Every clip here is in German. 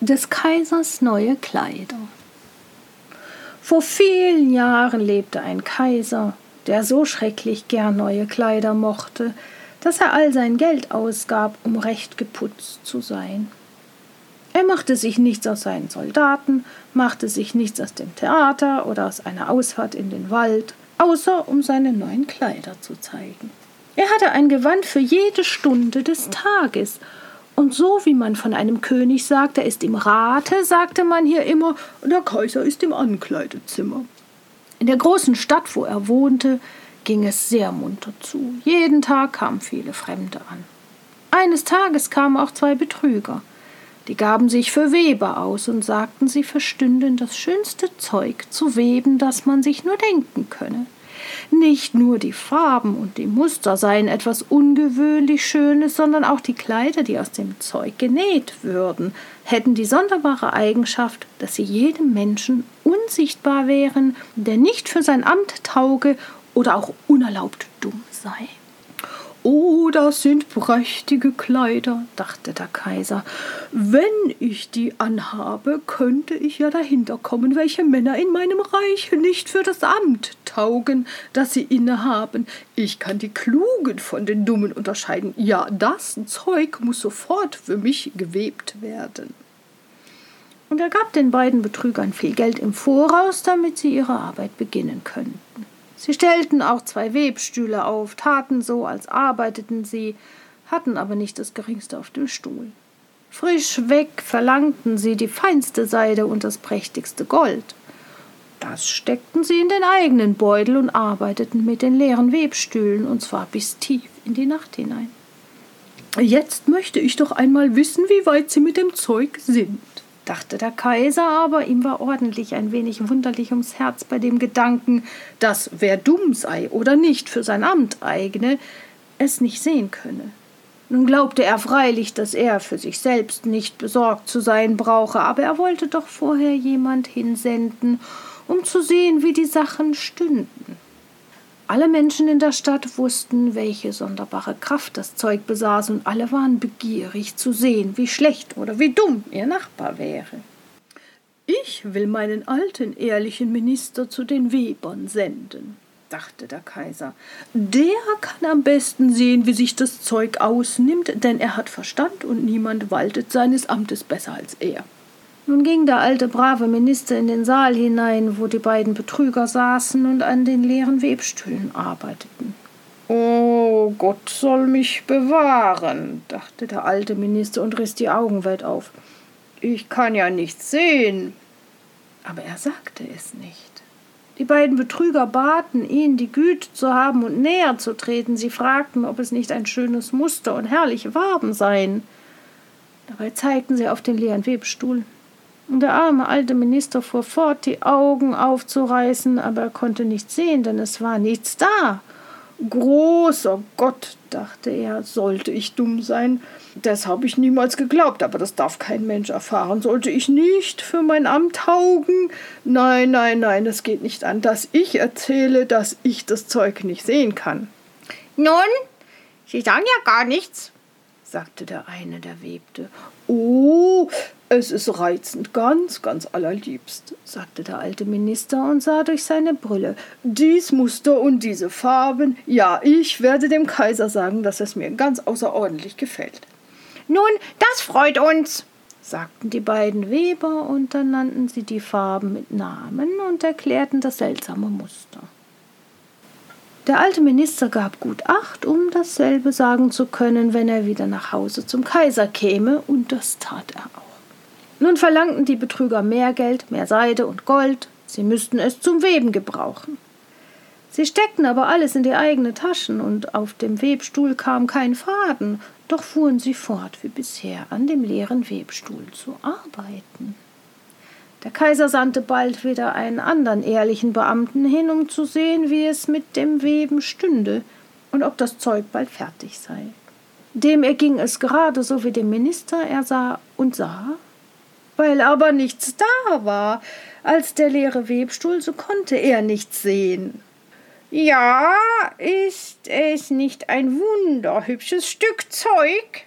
Des Kaisers neue Kleider. Vor vielen Jahren lebte ein Kaiser, der so schrecklich gern neue Kleider mochte, dass er all sein Geld ausgab, um recht geputzt zu sein. Er machte sich nichts aus seinen Soldaten, machte sich nichts aus dem Theater oder aus einer Ausfahrt in den Wald, außer um seine neuen Kleider zu zeigen. Er hatte ein Gewand für jede Stunde des Tages, und so wie man von einem König sagt, er ist im Rate, sagte man hier immer, der Kaiser ist im Ankleidezimmer. In der großen Stadt, wo er wohnte, ging es sehr munter zu. Jeden Tag kamen viele Fremde an. Eines Tages kamen auch zwei Betrüger. Die gaben sich für Weber aus und sagten, sie verstünden das schönste Zeug zu weben, das man sich nur denken könne. Nicht nur die Farben und die Muster seien etwas ungewöhnlich Schönes, sondern auch die Kleider, die aus dem Zeug genäht würden, hätten die sonderbare Eigenschaft, dass sie jedem Menschen unsichtbar wären, der nicht für sein Amt tauge oder auch unerlaubt dumm sei. Oh, das sind prächtige Kleider, dachte der Kaiser. Wenn ich die anhabe, könnte ich ja dahinter kommen, welche Männer in meinem Reich nicht für das Amt taugen, das sie innehaben. Ich kann die Klugen von den Dummen unterscheiden. Ja, das Zeug muss sofort für mich gewebt werden. Und er gab den beiden Betrügern viel Geld im Voraus, damit sie ihre Arbeit beginnen könnten. Sie stellten auch zwei Webstühle auf, taten so, als arbeiteten sie, hatten aber nicht das geringste auf dem Stuhl. Frisch weg verlangten sie die feinste Seide und das prächtigste Gold. Das steckten sie in den eigenen Beutel und arbeiteten mit den leeren Webstühlen, und zwar bis tief in die Nacht hinein. Jetzt möchte ich doch einmal wissen, wie weit sie mit dem Zeug sind dachte der Kaiser, aber ihm war ordentlich ein wenig wunderlich ums Herz bei dem Gedanken, dass wer dumm sei oder nicht für sein Amt eigne, es nicht sehen könne. Nun glaubte er freilich, dass er für sich selbst nicht besorgt zu sein brauche, aber er wollte doch vorher jemand hinsenden, um zu sehen, wie die Sachen stünden. Alle Menschen in der Stadt wussten, welche sonderbare Kraft das Zeug besaß, und alle waren begierig zu sehen, wie schlecht oder wie dumm ihr Nachbar wäre. Ich will meinen alten, ehrlichen Minister zu den Webern senden, dachte der Kaiser. Der kann am besten sehen, wie sich das Zeug ausnimmt, denn er hat Verstand und niemand waltet seines Amtes besser als er. Nun ging der alte brave Minister in den Saal hinein, wo die beiden Betrüger saßen und an den leeren Webstühlen arbeiteten. Oh, Gott soll mich bewahren, dachte der alte Minister und riss die Augen weit auf. Ich kann ja nichts sehen. Aber er sagte es nicht. Die beiden Betrüger baten ihn, die Güte zu haben und näher zu treten. Sie fragten, ob es nicht ein schönes Muster und herrliche Farben seien. Dabei zeigten sie auf den leeren Webstuhl. Der arme alte Minister fuhr fort, die Augen aufzureißen, aber er konnte nichts sehen, denn es war nichts da. Großer Gott, dachte er, sollte ich dumm sein. Das habe ich niemals geglaubt, aber das darf kein Mensch erfahren. Sollte ich nicht für mein Amt taugen? Nein, nein, nein, es geht nicht an, dass ich erzähle, dass ich das Zeug nicht sehen kann. Nun, Sie sagen ja gar nichts, sagte der eine, der webte. Oh, es ist reizend, ganz, ganz allerliebst, sagte der alte Minister und sah durch seine Brille. Dies Muster und diese Farben, ja, ich werde dem Kaiser sagen, dass es mir ganz außerordentlich gefällt. Nun, das freut uns, sagten die beiden Weber, und dann nannten sie die Farben mit Namen und erklärten das seltsame Muster. Der alte Minister gab gut Acht, um dasselbe sagen zu können, wenn er wieder nach Hause zum Kaiser käme, und das tat er auch. Nun verlangten die Betrüger mehr Geld, mehr Seide und Gold, sie müssten es zum Weben gebrauchen. Sie steckten aber alles in die eigene Taschen, und auf dem Webstuhl kam kein Faden, doch fuhren sie fort wie bisher an dem leeren Webstuhl zu arbeiten. Der Kaiser sandte bald wieder einen anderen ehrlichen Beamten hin, um zu sehen, wie es mit dem Weben stünde und ob das Zeug bald fertig sei. Dem erging es gerade so wie dem Minister, er sah und sah, weil aber nichts da war. Als der leere Webstuhl, so konnte er nichts sehen. Ja, ist es nicht ein wunderhübsches Stück Zeug?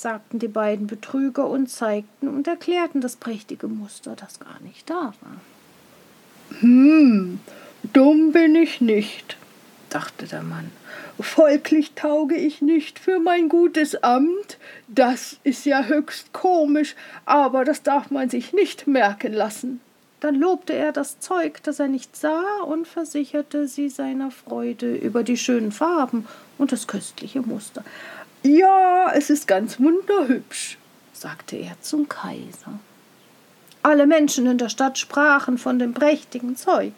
Sagten die beiden Betrüger und zeigten und erklärten das prächtige Muster, das gar nicht da war. Hm, dumm bin ich nicht, dachte der Mann. Folglich tauge ich nicht für mein gutes Amt. Das ist ja höchst komisch, aber das darf man sich nicht merken lassen. Dann lobte er das Zeug, das er nicht sah, und versicherte sie seiner Freude über die schönen Farben und das köstliche Muster. Ja, es ist ganz wunderhübsch, sagte er zum Kaiser. Alle Menschen in der Stadt sprachen von dem prächtigen Zeug.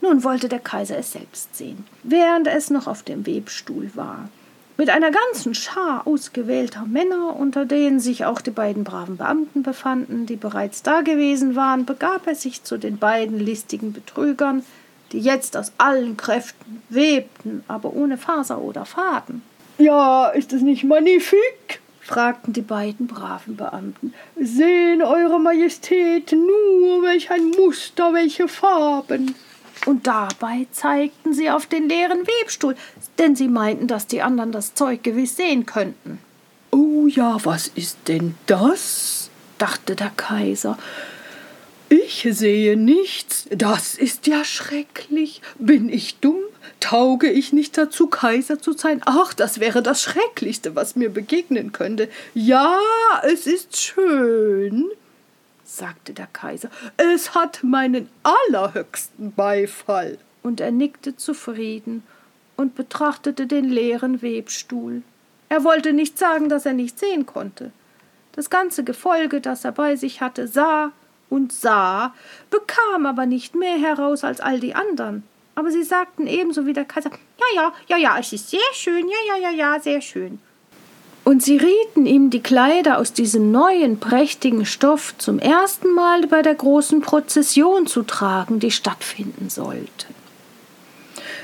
Nun wollte der Kaiser es selbst sehen, während es noch auf dem Webstuhl war. Mit einer ganzen Schar ausgewählter Männer, unter denen sich auch die beiden braven Beamten befanden, die bereits dagewesen waren, begab er sich zu den beiden listigen Betrügern, die jetzt aus allen Kräften webten, aber ohne Faser oder Faden. Ja, ist es nicht magnifik? fragten die beiden braven Beamten. Sehen Eure Majestät nur, welch ein Muster, welche Farben und dabei zeigten sie auf den leeren Webstuhl, denn sie meinten, dass die anderen das Zeug gewiss sehen könnten. Oh ja, was ist denn das? dachte der Kaiser. Ich sehe nichts, das ist ja schrecklich. Bin ich dumm? Tauge ich nicht dazu, Kaiser zu sein? Ach, das wäre das Schrecklichste, was mir begegnen könnte. Ja, es ist schön sagte der Kaiser, es hat meinen allerhöchsten Beifall. Und er nickte zufrieden und betrachtete den leeren Webstuhl. Er wollte nicht sagen, dass er nicht sehen konnte. Das ganze Gefolge, das er bei sich hatte, sah und sah, bekam aber nicht mehr heraus als all die anderen. Aber sie sagten ebenso wie der Kaiser Ja, ja, ja, ja, es ist sehr schön, ja, ja, ja, ja, sehr schön. Und sie rieten ihm, die Kleider aus diesem neuen, prächtigen Stoff zum ersten Mal bei der großen Prozession zu tragen, die stattfinden sollte.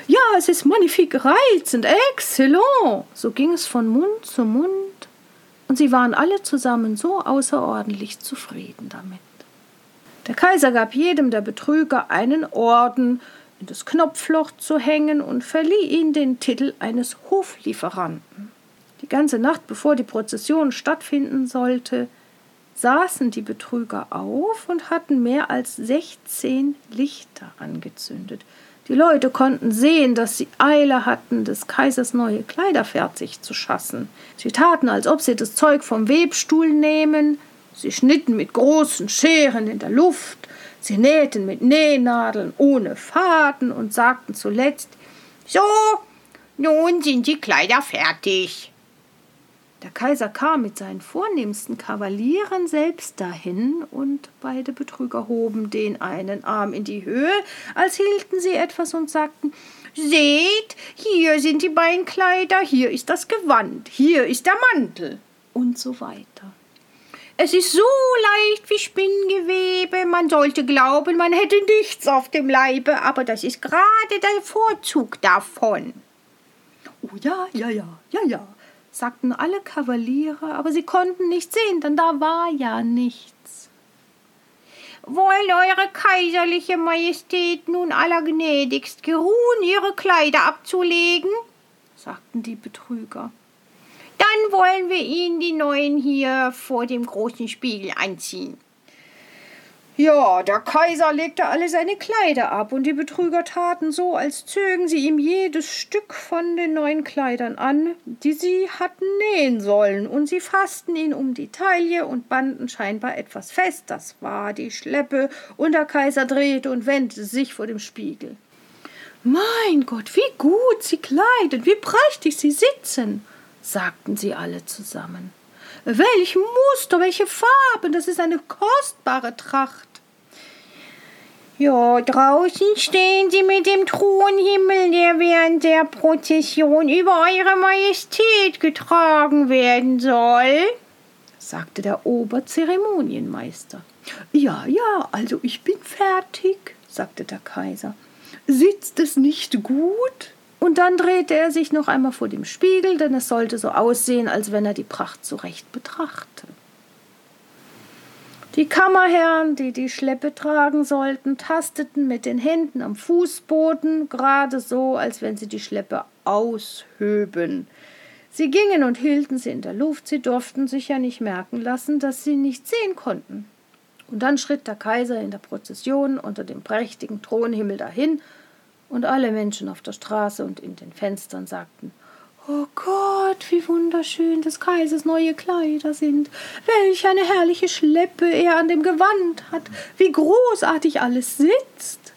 Ja, es ist magnifique, reizend, excellent. So ging es von Mund zu Mund, und sie waren alle zusammen so außerordentlich zufrieden damit. Der Kaiser gab jedem der Betrüger einen Orden in das Knopfloch zu hängen und verlieh ihnen den Titel eines Hoflieferanten. Die ganze Nacht, bevor die Prozession stattfinden sollte, saßen die Betrüger auf und hatten mehr als sechzehn Lichter angezündet. Die Leute konnten sehen, dass sie Eile hatten, des Kaisers neue Kleider fertig zu schassen. Sie taten, als ob sie das Zeug vom Webstuhl nehmen, sie schnitten mit großen Scheren in der Luft, sie nähten mit Nähnadeln ohne Faden und sagten zuletzt So, nun sind die Kleider fertig. Der Kaiser kam mit seinen vornehmsten Kavalieren selbst dahin, und beide Betrüger hoben den einen Arm in die Höhe, als hielten sie etwas und sagten Seht, hier sind die Beinkleider, hier ist das Gewand, hier ist der Mantel und so weiter. Es ist so leicht wie Spinngewebe, man sollte glauben, man hätte nichts auf dem Leibe, aber das ist gerade der Vorzug davon. Oh ja, ja, ja, ja, ja, sagten alle Kavaliere, aber sie konnten nicht sehen, denn da war ja nichts. Wollen eure kaiserliche Majestät nun allergnädigst geruhen, ihre Kleider abzulegen? sagten die Betrüger. Dann wollen wir ihnen die neuen hier vor dem großen Spiegel anziehen. Ja, der Kaiser legte alle seine Kleider ab, und die Betrüger taten so, als zögen sie ihm jedes Stück von den neuen Kleidern an, die sie hatten nähen sollen, und sie fassten ihn um die Taille und banden scheinbar etwas fest, das war die Schleppe, und der Kaiser drehte und wendete sich vor dem Spiegel. Mein Gott, wie gut sie kleiden, wie prächtig sie sitzen, sagten sie alle zusammen. Welch Muster, welche Farben, das ist eine kostbare Tracht. Ja, draußen stehen sie mit dem Thronhimmel, der während der Prozession über Eure Majestät getragen werden soll, sagte der Oberzeremonienmeister. Ja, ja, also ich bin fertig, sagte der Kaiser. Sitzt es nicht gut? Und dann drehte er sich noch einmal vor dem Spiegel, denn es sollte so aussehen, als wenn er die Pracht zurecht betrachte. Die Kammerherren, die die Schleppe tragen sollten, tasteten mit den Händen am Fußboden, gerade so, als wenn sie die Schleppe aushöben. Sie gingen und hielten sie in der Luft, sie durften sich ja nicht merken lassen, dass sie nicht sehen konnten. Und dann schritt der Kaiser in der Prozession unter dem prächtigen Thronhimmel dahin, und alle Menschen auf der Straße und in den Fenstern sagten Oh Gott, wie wunderschön des Kaisers neue Kleider sind. Welch eine herrliche Schleppe er an dem Gewand hat. Wie großartig alles sitzt.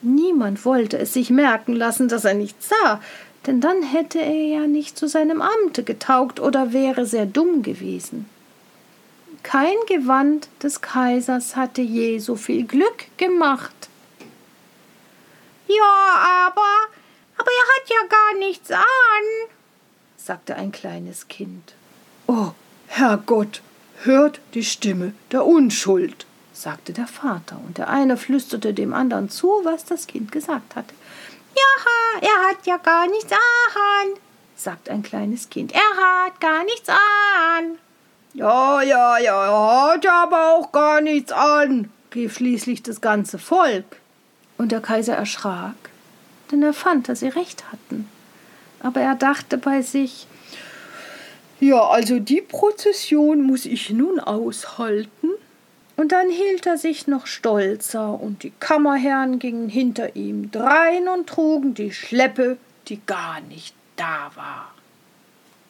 Niemand wollte es sich merken lassen, dass er nichts sah, denn dann hätte er ja nicht zu seinem Amte getaugt oder wäre sehr dumm gewesen. Kein Gewand des Kaisers hatte je so viel Glück gemacht. Ja, aber, aber er hat ja gar nichts an, sagte ein kleines Kind. Oh, Herrgott, hört die Stimme der Unschuld, sagte der Vater, und der eine flüsterte dem anderen zu, was das Kind gesagt hatte. Ja, er hat ja gar nichts an, sagt ein kleines Kind. Er hat gar nichts an. Ja, ja, ja, er hat aber auch gar nichts an, rief schließlich das ganze Volk. Und der Kaiser erschrak, denn er fand, dass sie recht hatten. Aber er dachte bei sich, ja, also die Prozession muss ich nun aushalten. Und dann hielt er sich noch stolzer, und die Kammerherren gingen hinter ihm drein und trugen die Schleppe, die gar nicht da war.